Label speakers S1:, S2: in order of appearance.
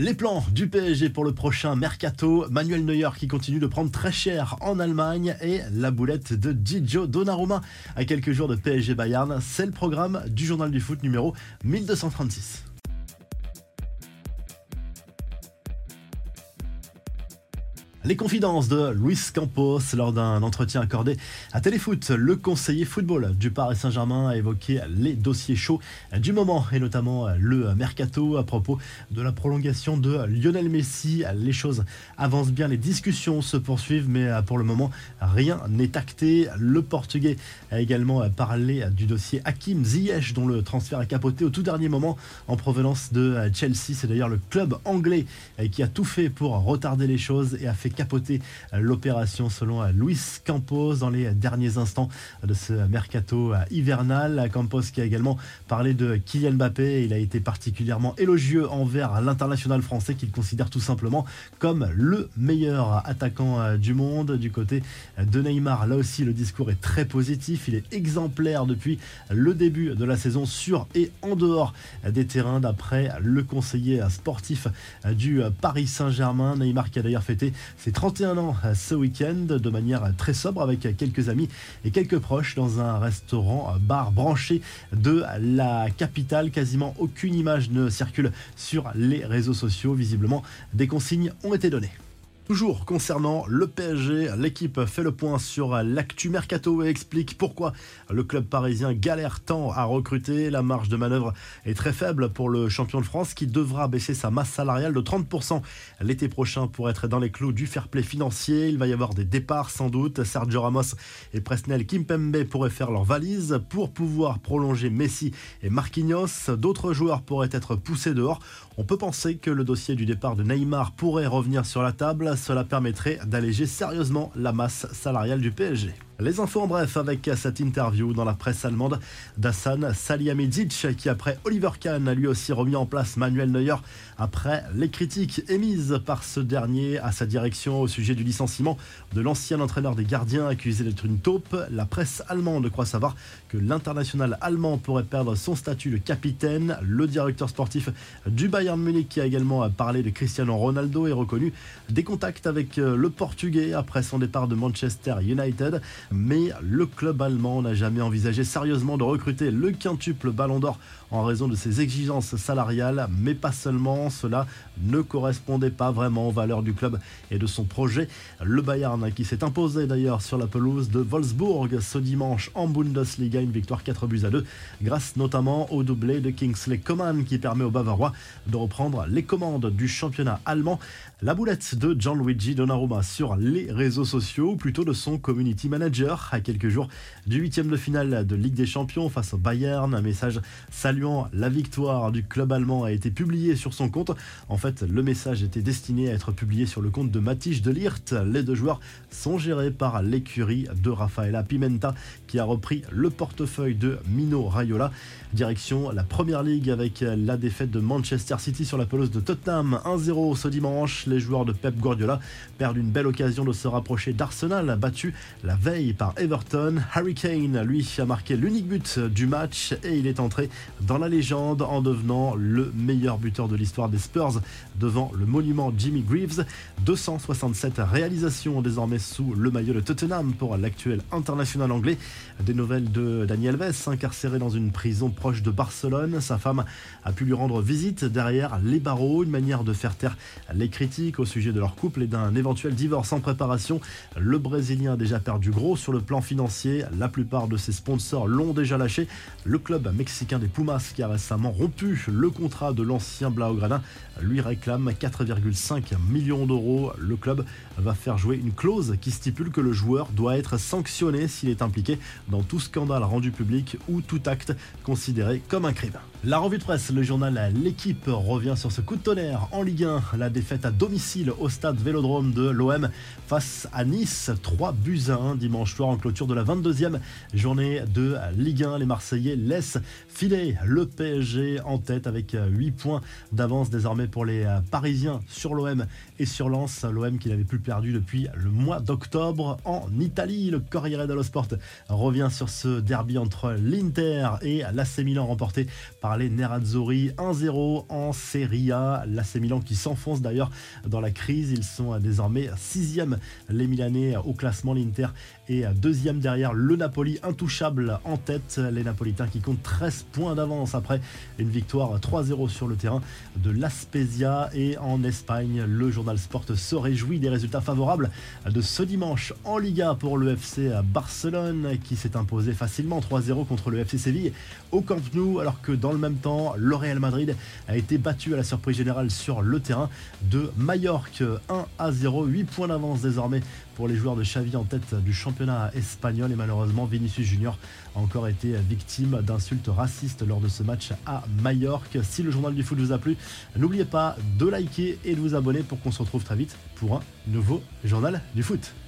S1: Les plans du PSG pour le prochain mercato, Manuel Neuer qui continue de prendre très cher en Allemagne et la boulette de Gigio Donnarumma à quelques jours de PSG Bayern, c'est le programme du journal du foot numéro 1236. Les confidences de Luis Campos lors d'un entretien accordé à Téléfoot. Le conseiller football du Paris Saint-Germain a évoqué les dossiers chauds du moment et notamment le mercato à propos de la prolongation de Lionel Messi. Les choses avancent bien, les discussions se poursuivent, mais pour le moment, rien n'est acté. Le Portugais a également parlé du dossier Hakim Ziyech dont le transfert a capoté au tout dernier moment en provenance de Chelsea. C'est d'ailleurs le club anglais qui a tout fait pour retarder les choses et a fait capoter l'opération selon Luis Campos dans les derniers instants de ce mercato hivernal. Campos qui a également parlé de Kylian Mbappé. Il a été particulièrement élogieux envers l'international français qu'il considère tout simplement comme le meilleur attaquant du monde. Du côté de Neymar, là aussi le discours est très positif. Il est exemplaire depuis le début de la saison sur et en dehors des terrains d'après le conseiller sportif du Paris Saint-Germain. Neymar qui a d'ailleurs fêté ses 31 ans ce week-end de manière très sobre avec quelques amis et quelques proches dans un restaurant bar branché de la capitale. Quasiment aucune image ne circule sur les réseaux sociaux. Visiblement, des consignes ont été données. Toujours concernant le PSG, l'équipe fait le point sur l'actu mercato et explique pourquoi le club parisien galère tant à recruter. La marge de manœuvre est très faible pour le champion de France qui devra baisser sa masse salariale de 30% l'été prochain pour être dans les clous du fair play financier. Il va y avoir des départs sans doute. Sergio Ramos et Presnel Kimpembe pourraient faire leur valise pour pouvoir prolonger Messi et Marquinhos. D'autres joueurs pourraient être poussés dehors. On peut penser que le dossier du départ de Neymar pourrait revenir sur la table. Cela permettrait d'alléger sérieusement la masse salariale du PSG. Les infos en bref avec cette interview dans la presse allemande d'Hassan Salihamidzic qui après Oliver Kahn a lui aussi remis en place Manuel Neuer après les critiques émises par ce dernier à sa direction au sujet du licenciement de l'ancien entraîneur des gardiens accusé d'être une taupe. La presse allemande croit savoir que l'international allemand pourrait perdre son statut de capitaine. Le directeur sportif du Bayern Munich qui a également parlé de Cristiano Ronaldo et reconnu des contacts avec le portugais après son départ de Manchester United mais le club allemand n'a jamais envisagé sérieusement de recruter le quintuple Ballon d'Or en raison de ses exigences salariales, mais pas seulement, cela ne correspondait pas vraiment aux valeurs du club et de son projet. Le Bayern qui s'est imposé d'ailleurs sur la pelouse de Wolfsburg ce dimanche en Bundesliga, une victoire 4 buts à 2, grâce notamment au doublé de Kingsley Coman qui permet aux Bavarois de reprendre les commandes du championnat allemand. La boulette de Gianluigi Donnarumma sur les réseaux sociaux, plutôt de son community manager, à quelques jours du huitième de finale de Ligue des Champions face au Bayern. Un message saluant la victoire du club allemand a été publié sur son compte. En fait, le message était destiné à être publié sur le compte de Matisse de Lirt. Les deux joueurs sont gérés par l'écurie de Rafaela Pimenta qui a repris le portefeuille de Mino Raiola. Direction la Première Ligue avec la défaite de Manchester City sur la pelouse de Tottenham 1-0 ce dimanche. Les joueurs de Pep Guardiola perdent une belle occasion de se rapprocher d'Arsenal, battu la veille par Everton. Harry Kane, lui, a marqué l'unique but du match et il est entré dans la légende en devenant le meilleur buteur de l'histoire des Spurs devant le monument Jimmy Greaves. 267 réalisations désormais sous le maillot de Tottenham pour l'actuel international anglais. Des nouvelles de Daniel Alves, incarcéré dans une prison proche de Barcelone. Sa femme a pu lui rendre visite derrière les barreaux, une manière de faire taire les critiques au sujet de leur couple et d'un éventuel divorce en préparation. Le Brésilien a déjà perdu gros sur le plan financier. La plupart de ses sponsors l'ont déjà lâché. Le club mexicain des Pumas, qui a récemment rompu le contrat de l'ancien Blaugrana, lui réclame 4,5 millions d'euros. Le club va faire jouer une clause qui stipule que le joueur doit être sanctionné s'il est impliqué dans tout scandale rendu public ou tout acte considéré comme un crime. La revue de presse, le journal L'équipe revient sur ce coup de tonnerre en Ligue 1. La défaite à domicile au stade Vélodrome de l'OM face à Nice. 3 buts à 1 dimanche en clôture de la 22e journée de Ligue 1. Les Marseillais laissent filer le PSG en tête avec 8 points d'avance désormais pour les Parisiens sur l'OM et sur Lens. L'OM qui n'avait plus perdu depuis le mois d'octobre en Italie. Le Corriere dello Sport revient sur ce derby entre l'Inter et l'AC Milan remporté par les Nerazzurri 1-0 en Serie A. L'AC Milan qui s'enfonce d'ailleurs dans la crise. Ils sont désormais sixième les Milanais au classement. L'Inter est deuxième derrière le Napoli intouchable en tête. Les Napolitains qui comptent 13 points d'avance après une victoire 3-0 sur le terrain de l'Aspezia et en Espagne. Le journal Sport se réjouit des résultats favorables de ce dimanche en Liga pour le FC Barcelone qui s'est imposé facilement 3-0 contre le FC Séville au Camp Nou alors que dans le même temps le Real Madrid a été battu à la surprise générale sur le terrain de Majorque 1 à 0 8 points d'avance désormais pour les joueurs de Xavi en tête du espagnol et malheureusement Vinicius Junior a encore été victime d'insultes racistes lors de ce match à Majorque. Si le journal du foot vous a plu, n'oubliez pas de liker et de vous abonner pour qu'on se retrouve très vite pour un nouveau journal du foot.